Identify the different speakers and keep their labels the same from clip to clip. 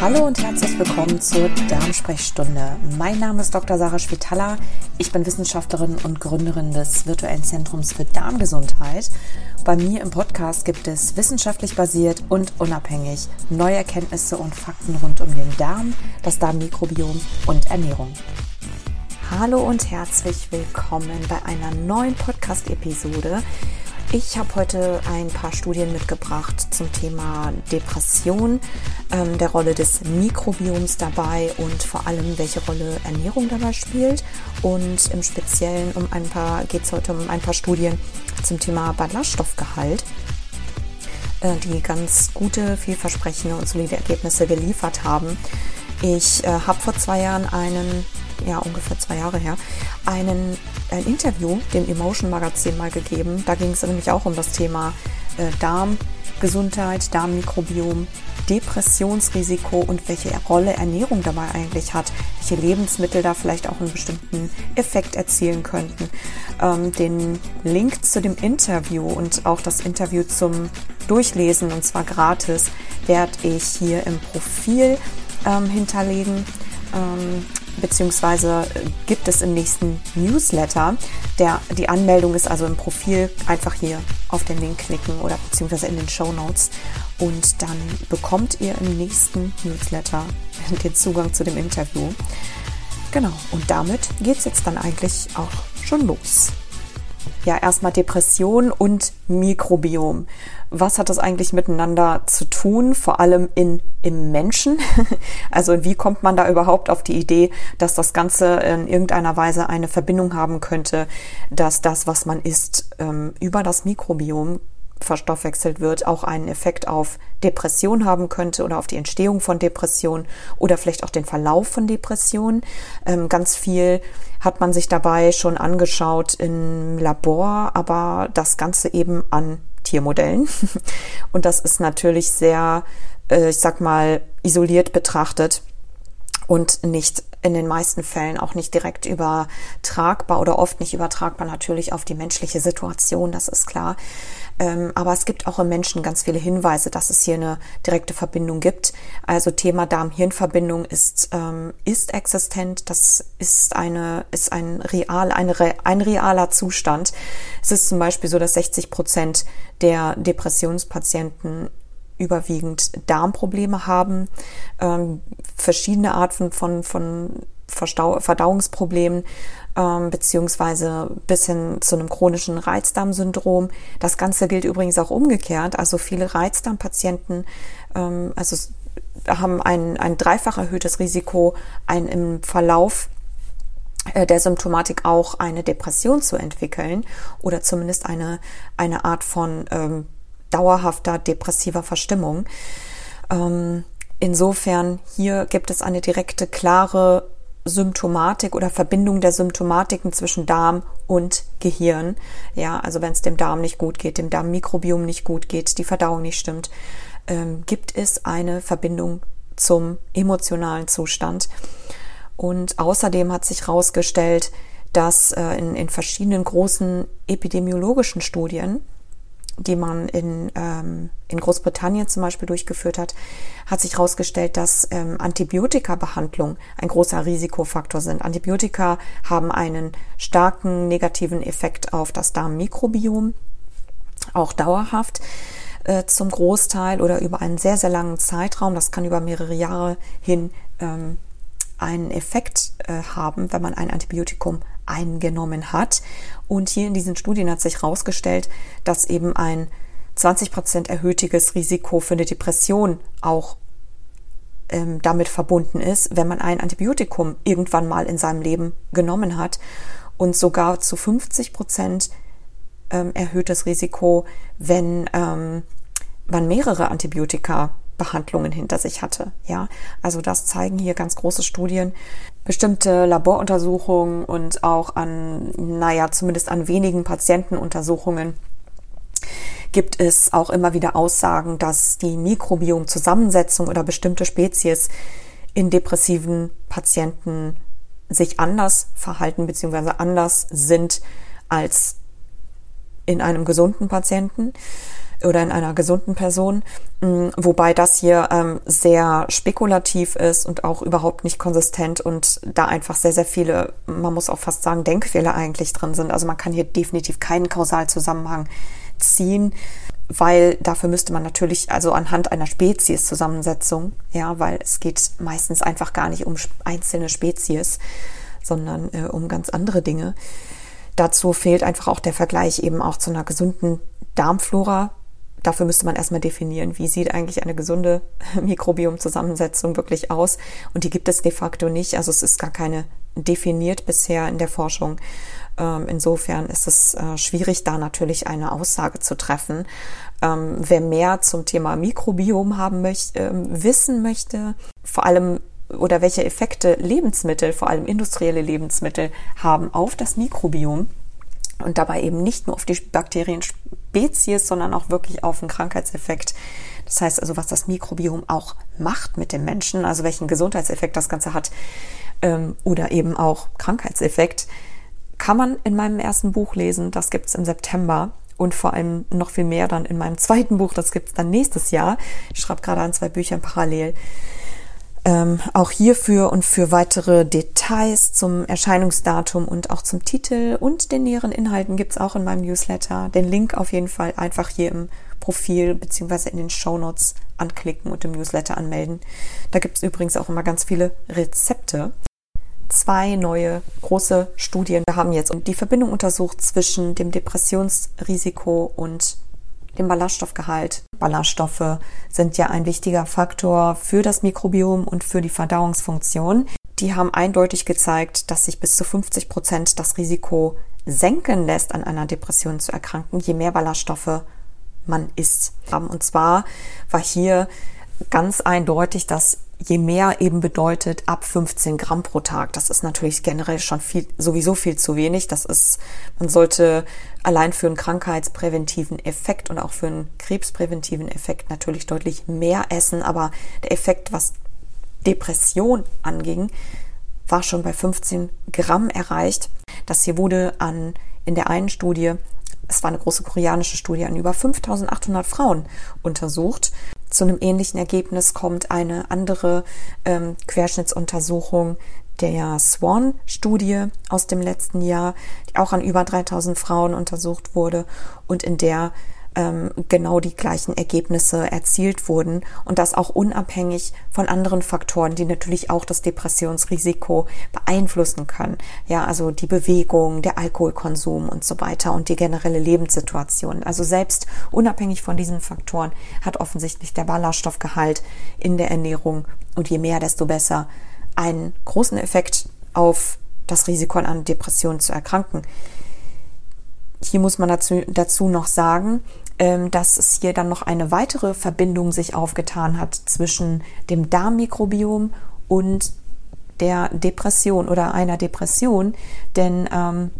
Speaker 1: Hallo und herzlich willkommen zur Darmsprechstunde. Mein Name ist Dr. Sarah Schwitala. Ich bin Wissenschaftlerin und Gründerin des virtuellen Zentrums für Darmgesundheit. Bei mir im Podcast gibt es wissenschaftlich basiert und unabhängig neue Erkenntnisse und Fakten rund um den Darm, das Darmmikrobiom und Ernährung. Hallo und herzlich willkommen bei einer neuen Podcast-Episode. Ich habe heute ein paar Studien mitgebracht zum Thema Depression, ähm, der Rolle des Mikrobioms dabei und vor allem, welche Rolle Ernährung dabei spielt. Und im Speziellen um ein paar geht es heute um ein paar Studien zum Thema Ballaststoffgehalt, äh, die ganz gute, vielversprechende und solide Ergebnisse geliefert haben. Ich äh, habe vor zwei Jahren einen ja ungefähr zwei Jahre her, einen, ein Interview dem Emotion Magazin mal gegeben. Da ging es nämlich auch um das Thema äh, Darmgesundheit, Darmmikrobiom, Depressionsrisiko und welche Rolle Ernährung dabei eigentlich hat, welche Lebensmittel da vielleicht auch einen bestimmten Effekt erzielen könnten. Ähm, den Link zu dem Interview und auch das Interview zum Durchlesen, und zwar gratis, werde ich hier im Profil ähm, hinterlegen. Ähm, beziehungsweise gibt es im nächsten Newsletter. Der, die Anmeldung ist also im Profil einfach hier auf den Link klicken oder beziehungsweise in den Show Notes und dann bekommt ihr im nächsten Newsletter den Zugang zu dem Interview. Genau, und damit geht es jetzt dann eigentlich auch schon los ja erstmal Depression und Mikrobiom. Was hat das eigentlich miteinander zu tun, vor allem in, im Menschen? Also wie kommt man da überhaupt auf die Idee, dass das Ganze in irgendeiner Weise eine Verbindung haben könnte, dass das, was man isst, ähm, über das Mikrobiom verstoffwechselt wird, auch einen Effekt auf Depression haben könnte oder auf die Entstehung von Depression oder vielleicht auch den Verlauf von Depression. Ähm, ganz viel hat man sich dabei schon angeschaut im Labor, aber das Ganze eben an Tiermodellen. Und das ist natürlich sehr, äh, ich sag mal, isoliert betrachtet und nicht in den meisten Fällen auch nicht direkt übertragbar oder oft nicht übertragbar natürlich auf die menschliche Situation, das ist klar. Ähm, aber es gibt auch im Menschen ganz viele Hinweise, dass es hier eine direkte Verbindung gibt. Also Thema Darm-Hirn-Verbindung ist, ähm, ist existent. Das ist eine, ist ein real, eine, ein realer Zustand. Es ist zum Beispiel so, dass 60 Prozent der Depressionspatienten überwiegend Darmprobleme haben, ähm, verschiedene Arten von, von Verstau Verdauungsproblemen ähm, beziehungsweise bis hin zu einem chronischen Reizdarmsyndrom. Das Ganze gilt übrigens auch umgekehrt. Also viele Reizdarmpatienten ähm, also haben ein, ein dreifach erhöhtes Risiko, ein im Verlauf äh, der Symptomatik auch eine Depression zu entwickeln oder zumindest eine, eine Art von ähm, dauerhafter depressiver Verstimmung. Ähm, insofern hier gibt es eine direkte, klare Symptomatik oder Verbindung der Symptomatiken zwischen Darm und Gehirn. Ja, also wenn es dem Darm nicht gut geht, dem Darmmikrobiom nicht gut geht, die Verdauung nicht stimmt, ähm, gibt es eine Verbindung zum emotionalen Zustand. Und außerdem hat sich herausgestellt, dass äh, in, in verschiedenen großen epidemiologischen Studien die man in, ähm, in Großbritannien zum Beispiel durchgeführt hat, hat sich herausgestellt, dass ähm, Antibiotika-Behandlung ein großer Risikofaktor sind. Antibiotika haben einen starken negativen Effekt auf das Darmmikrobiom, auch dauerhaft äh, zum Großteil oder über einen sehr, sehr langen Zeitraum. Das kann über mehrere Jahre hin ähm, einen Effekt äh, haben, wenn man ein Antibiotikum eingenommen hat. Und hier in diesen Studien hat sich herausgestellt, dass eben ein 20 Prozent erhöhtiges Risiko für eine Depression auch ähm, damit verbunden ist, wenn man ein Antibiotikum irgendwann mal in seinem Leben genommen hat und sogar zu 50 Prozent ähm, erhöhtes Risiko, wenn ähm, man mehrere Antibiotika Behandlungen hinter sich hatte. Ja, also das zeigen hier ganz große Studien. Bestimmte Laboruntersuchungen und auch an, naja, zumindest an wenigen Patientenuntersuchungen gibt es auch immer wieder Aussagen, dass die Mikrobiomzusammensetzung oder bestimmte Spezies in depressiven Patienten sich anders verhalten bzw. anders sind als in einem gesunden Patienten. Oder in einer gesunden Person, mm, wobei das hier ähm, sehr spekulativ ist und auch überhaupt nicht konsistent und da einfach sehr, sehr viele, man muss auch fast sagen, Denkfehler eigentlich drin sind. Also man kann hier definitiv keinen Kausalzusammenhang ziehen weil dafür müsste man natürlich also anhand einer Spezies-Zusammensetzung, ja, weil es geht meistens einfach gar nicht um einzelne Spezies, sondern äh, um ganz andere Dinge. Dazu fehlt einfach auch der Vergleich eben auch zu einer gesunden Darmflora. Dafür müsste man erstmal definieren, wie sieht eigentlich eine gesunde Mikrobiomzusammensetzung wirklich aus. Und die gibt es de facto nicht. Also es ist gar keine definiert bisher in der Forschung. Ähm, insofern ist es äh, schwierig, da natürlich eine Aussage zu treffen. Ähm, wer mehr zum Thema Mikrobiom haben möchte, ähm, wissen möchte, vor allem oder welche Effekte Lebensmittel, vor allem industrielle Lebensmittel, haben auf das Mikrobiom und dabei eben nicht nur auf die Bakterienspezies, sondern auch wirklich auf den Krankheitseffekt. Das heißt also, was das Mikrobiom auch macht mit dem Menschen, also welchen Gesundheitseffekt das Ganze hat ähm, oder eben auch Krankheitseffekt, kann man in meinem ersten Buch lesen. Das gibt's im September und vor allem noch viel mehr dann in meinem zweiten Buch. Das gibt's dann nächstes Jahr. Ich schreibe gerade an zwei Büchern parallel. Ähm, auch hierfür und für weitere Details zum Erscheinungsdatum und auch zum Titel und den näheren Inhalten gibt's auch in meinem Newsletter. Den Link auf jeden Fall einfach hier im Profil beziehungsweise in den Show Notes anklicken und im Newsletter anmelden. Da gibt's übrigens auch immer ganz viele Rezepte. Zwei neue große Studien haben jetzt die Verbindung untersucht zwischen dem Depressionsrisiko und dem Ballaststoffgehalt. Ballaststoffe sind ja ein wichtiger Faktor für das Mikrobiom und für die Verdauungsfunktion. Die haben eindeutig gezeigt, dass sich bis zu 50 Prozent das Risiko senken lässt, an einer Depression zu erkranken, je mehr Ballaststoffe man isst. Und zwar war hier ganz eindeutig, dass je mehr eben bedeutet ab 15 Gramm pro Tag. Das ist natürlich generell schon viel, sowieso viel zu wenig. Das ist, man sollte allein für einen krankheitspräventiven Effekt und auch für einen krebspräventiven Effekt natürlich deutlich mehr essen. Aber der Effekt, was Depression anging, war schon bei 15 Gramm erreicht. Das hier wurde an, in der einen Studie es war eine große koreanische Studie an über 5800 Frauen untersucht. Zu einem ähnlichen Ergebnis kommt eine andere ähm, Querschnittsuntersuchung der Swan-Studie aus dem letzten Jahr, die auch an über 3000 Frauen untersucht wurde und in der ähm, genau die gleichen Ergebnisse erzielt wurden und das auch unabhängig von anderen Faktoren, die natürlich auch das Depressionsrisiko beeinflussen können. Ja, also die Bewegung, der Alkoholkonsum und so weiter und die generelle Lebenssituation. Also selbst unabhängig von diesen Faktoren hat offensichtlich der Ballaststoffgehalt in der Ernährung und je mehr, desto besser einen großen Effekt auf das Risiko an Depressionen zu erkranken. Hier muss man dazu, dazu noch sagen, ähm, dass es hier dann noch eine weitere Verbindung sich aufgetan hat zwischen dem Darmmikrobiom und der Depression oder einer Depression. Denn ähm,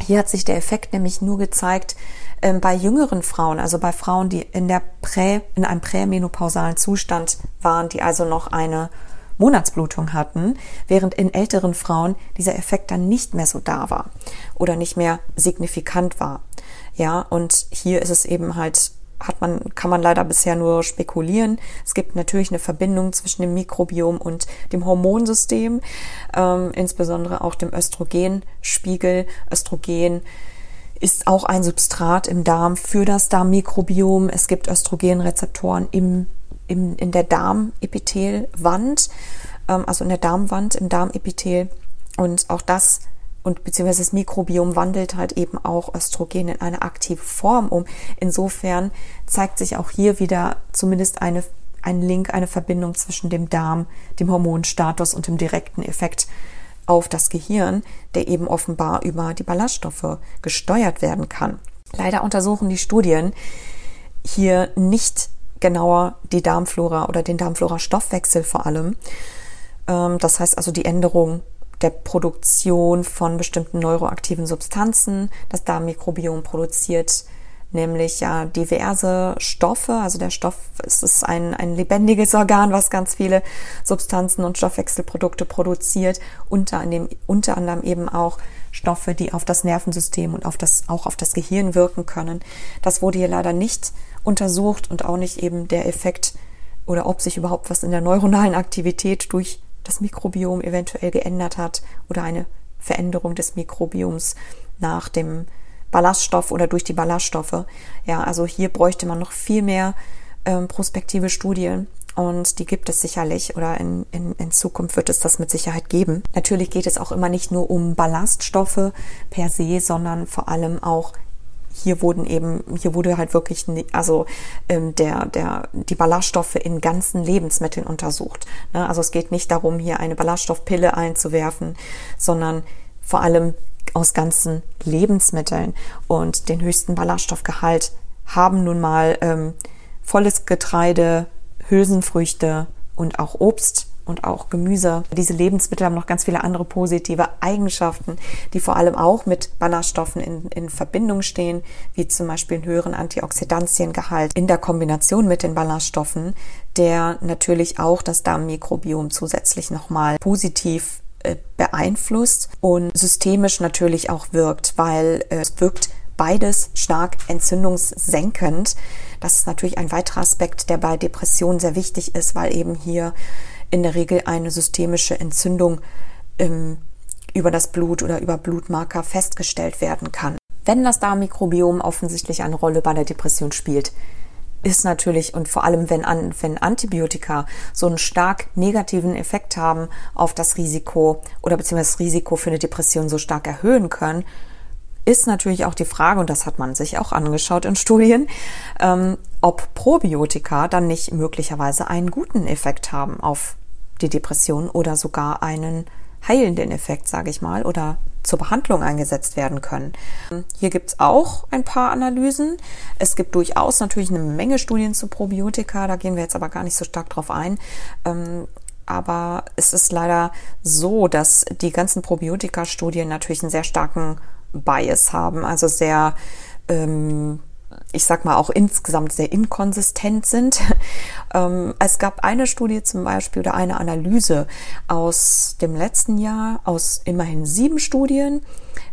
Speaker 1: hier hat sich der Effekt nämlich nur gezeigt ähm, bei jüngeren Frauen, also bei Frauen, die in der Prä, in einem prämenopausalen Zustand waren, die also noch eine Monatsblutung hatten, während in älteren Frauen dieser Effekt dann nicht mehr so da war oder nicht mehr signifikant war. Ja, und hier ist es eben halt hat man, kann man leider bisher nur spekulieren. Es gibt natürlich eine Verbindung zwischen dem Mikrobiom und dem Hormonsystem, ähm, insbesondere auch dem Östrogenspiegel. Östrogen ist auch ein Substrat im Darm für das Darmmikrobiom. Es gibt Östrogenrezeptoren im im, in der Darmepithelwand, ähm, also in der Darmwand, im Darmepithel. Und auch das und beziehungsweise das Mikrobiom wandelt halt eben auch Östrogen in eine aktive Form um. Insofern zeigt sich auch hier wieder zumindest eine, ein Link, eine Verbindung zwischen dem Darm, dem Hormonstatus und dem direkten Effekt auf das Gehirn, der eben offenbar über die Ballaststoffe gesteuert werden kann. Leider untersuchen die Studien hier nicht genauer die Darmflora oder den Darmflora-Stoffwechsel vor allem. Ähm, das heißt also die Änderung der Produktion von bestimmten neuroaktiven Substanzen. Das Darmmikrobiom produziert nämlich ja diverse Stoffe. Also der Stoff es ist ein, ein lebendiges Organ, was ganz viele Substanzen und Stoffwechselprodukte produziert, unter, anderem, unter anderem eben auch Stoffe, die auf das Nervensystem und auf das, auch auf das Gehirn wirken können. Das wurde hier leider nicht untersucht und auch nicht eben der Effekt oder ob sich überhaupt was in der neuronalen Aktivität durch das Mikrobiom eventuell geändert hat oder eine Veränderung des Mikrobioms nach dem Ballaststoff oder durch die Ballaststoffe. Ja, also hier bräuchte man noch viel mehr ähm, prospektive Studien und die gibt es sicherlich oder in, in, in Zukunft wird es das mit Sicherheit geben. Natürlich geht es auch immer nicht nur um Ballaststoffe per se, sondern vor allem auch hier wurden eben, hier wurde halt wirklich, also ähm, der, der, die Ballaststoffe in ganzen Lebensmitteln untersucht. Ne? Also es geht nicht darum, hier eine Ballaststoffpille einzuwerfen, sondern vor allem aus ganzen Lebensmitteln und den höchsten Ballaststoffgehalt haben nun mal ähm, volles Getreide, Hülsenfrüchte und auch Obst und auch Gemüse. Diese Lebensmittel haben noch ganz viele andere positive Eigenschaften, die vor allem auch mit Ballaststoffen in, in Verbindung stehen, wie zum Beispiel einen höheren Antioxidantiengehalt in der Kombination mit den Ballaststoffen, der natürlich auch das Darmmikrobiom zusätzlich nochmal positiv äh, beeinflusst und systemisch natürlich auch wirkt, weil äh, es wirkt beides stark entzündungssenkend. Das ist natürlich ein weiterer Aspekt, der bei Depressionen sehr wichtig ist, weil eben hier in der Regel eine systemische Entzündung ähm, über das Blut oder über Blutmarker festgestellt werden kann. Wenn das Darmmikrobiom offensichtlich eine Rolle bei der Depression spielt, ist natürlich und vor allem wenn, an, wenn Antibiotika so einen stark negativen Effekt haben auf das Risiko oder beziehungsweise das Risiko für eine Depression so stark erhöhen können, ist natürlich auch die Frage, und das hat man sich auch angeschaut in Studien, ähm, ob Probiotika dann nicht möglicherweise einen guten Effekt haben auf die Depression oder sogar einen heilenden Effekt, sage ich mal, oder zur Behandlung eingesetzt werden können. Hier gibt es auch ein paar Analysen. Es gibt durchaus natürlich eine Menge Studien zu Probiotika, da gehen wir jetzt aber gar nicht so stark drauf ein. Ähm, aber es ist leider so, dass die ganzen Probiotika-Studien natürlich einen sehr starken Bias haben, also sehr, ähm, ich sag mal, auch insgesamt sehr inkonsistent sind. ähm, es gab eine Studie zum Beispiel oder eine Analyse aus dem letzten Jahr, aus immerhin sieben Studien.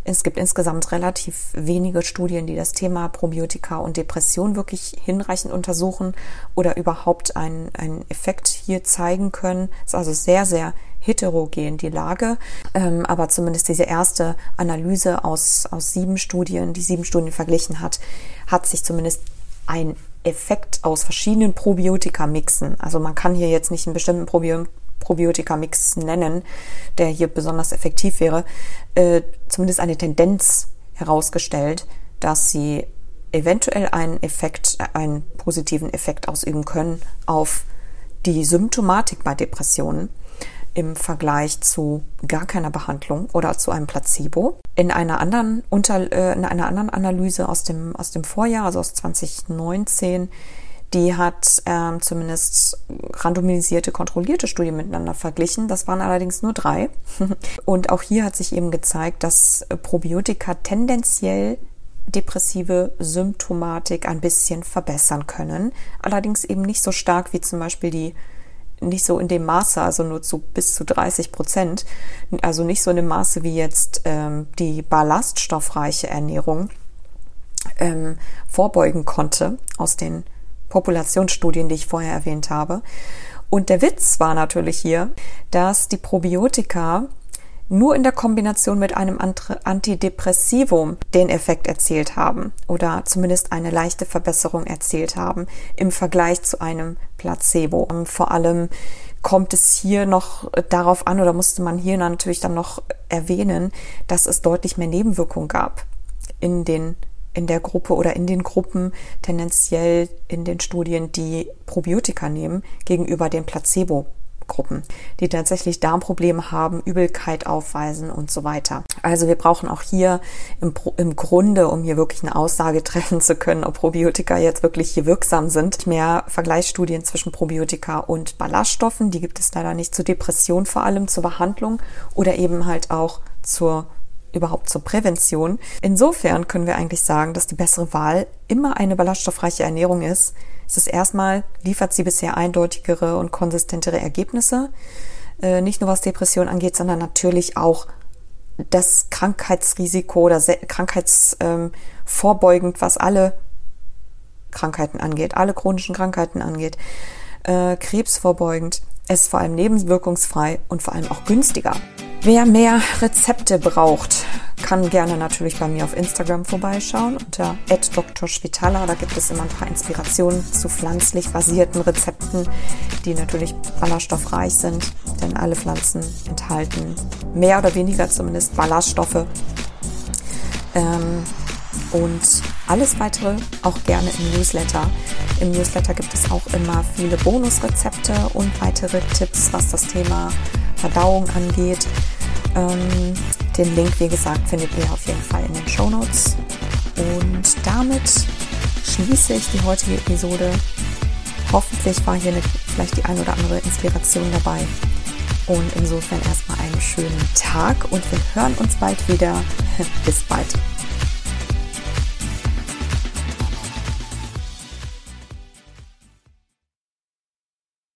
Speaker 1: Es gibt insgesamt relativ wenige Studien, die das Thema Probiotika und Depression wirklich hinreichend untersuchen oder überhaupt einen, einen Effekt hier zeigen können. Es ist also sehr, sehr heterogen die Lage. Ähm, aber zumindest diese erste Analyse aus, aus sieben Studien, die sieben Studien verglichen hat, hat sich zumindest ein Effekt aus verschiedenen Probiotika-Mixen. Also man kann hier jetzt nicht einen bestimmten Probi Probiotika-Mix nennen, der hier besonders effektiv wäre, äh, zumindest eine Tendenz herausgestellt, dass sie eventuell einen Effekt, einen positiven Effekt ausüben können auf die Symptomatik bei Depressionen im Vergleich zu gar keiner Behandlung oder zu einem Placebo. In einer anderen, unter, äh, in einer anderen Analyse aus dem, aus dem Vorjahr, also aus 2019, die hat ähm, zumindest randomisierte, kontrollierte Studien miteinander verglichen. Das waren allerdings nur drei. Und auch hier hat sich eben gezeigt, dass Probiotika tendenziell depressive Symptomatik ein bisschen verbessern können. Allerdings eben nicht so stark wie zum Beispiel die nicht so in dem Maße, also nur zu bis zu 30 Prozent, also nicht so in dem Maße wie jetzt ähm, die ballaststoffreiche Ernährung ähm, vorbeugen konnte aus den Populationsstudien, die ich vorher erwähnt habe. Und der Witz war natürlich hier, dass die Probiotika nur in der Kombination mit einem Antidepressivum den Effekt erzielt haben oder zumindest eine leichte Verbesserung erzielt haben im Vergleich zu einem Placebo. Und vor allem kommt es hier noch darauf an oder musste man hier natürlich dann noch erwähnen, dass es deutlich mehr Nebenwirkungen gab in den in der Gruppe oder in den Gruppen tendenziell in den Studien, die Probiotika nehmen, gegenüber dem Placebo Gruppen, die tatsächlich Darmprobleme haben, Übelkeit aufweisen und so weiter. Also wir brauchen auch hier im, im Grunde, um hier wirklich eine Aussage treffen zu können, ob Probiotika jetzt wirklich hier wirksam sind, mehr Vergleichsstudien zwischen Probiotika und Ballaststoffen. Die gibt es leider nicht zur Depression vor allem, zur Behandlung oder eben halt auch zur überhaupt zur Prävention. Insofern können wir eigentlich sagen, dass die bessere Wahl immer eine ballaststoffreiche Ernährung ist, es ist erstmal, liefert sie bisher eindeutigere und konsistentere Ergebnisse, äh, nicht nur was Depression angeht, sondern natürlich auch das Krankheitsrisiko oder krankheitsvorbeugend, ähm, was alle Krankheiten angeht, alle chronischen Krankheiten angeht, äh, krebsvorbeugend. Ist vor allem nebenwirkungsfrei und vor allem auch günstiger. Wer mehr Rezepte braucht, kann gerne natürlich bei mir auf Instagram vorbeischauen unter @drschwitala. Da gibt es immer ein paar Inspirationen zu pflanzlich basierten Rezepten, die natürlich ballaststoffreich sind, denn alle Pflanzen enthalten mehr oder weniger zumindest Ballaststoffe. Ähm, und alles weitere auch gerne im Newsletter. Im Newsletter gibt es auch immer viele Bonusrezepte und weitere Tipps, was das Thema Verdauung angeht. Ähm, den Link, wie gesagt, findet ihr auf jeden Fall in den Show Notes. Und damit schließe ich die heutige Episode. Hoffentlich war hier eine, vielleicht die ein oder andere Inspiration dabei. Und insofern erstmal einen schönen Tag und wir hören uns bald wieder. Bis bald.